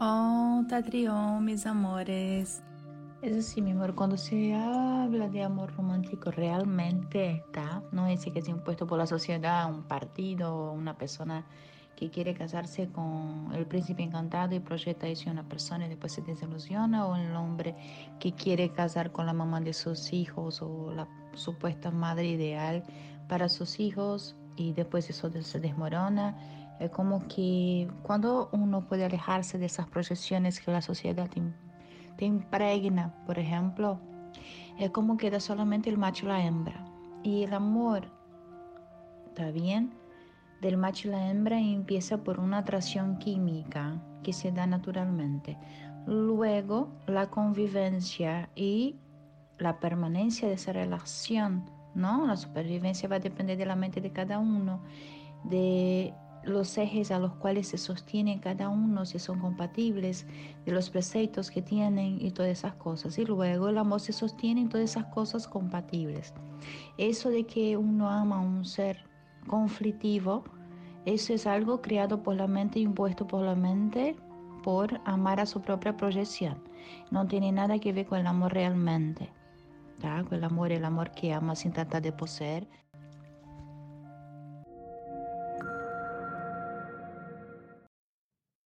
Anfitrión, mis amores. Es así, mi amor, cuando se habla de amor romántico realmente, ¿tá? No es que es impuesto por la sociedad, un partido, una persona que quiere casarse con el príncipe encantado y proyecta eso a una persona y después se desilusiona, o el hombre que quiere casar con la mamá de sus hijos o la supuesta madre ideal para sus hijos y después eso se desmorona. Es como que cuando uno puede alejarse de esas proyecciones que la sociedad te, te impregna, por ejemplo, es como queda solamente el macho y la hembra. Y el amor, ¿está bien? Del macho y la hembra empieza por una atracción química que se da naturalmente. Luego, la convivencia y la permanencia de esa relación, ¿no? La supervivencia va a depender de la mente de cada uno, de los ejes a los cuales se sostiene cada uno, si son compatibles, de los preceptos que tienen y todas esas cosas. Y luego el amor se sostiene en todas esas cosas compatibles. Eso de que uno ama a un ser conflictivo, eso es algo creado por la mente, impuesto por la mente, por amar a su propia proyección. No tiene nada que ver con el amor realmente. ¿Tá? El amor, el amor que ama sin tratar de poseer.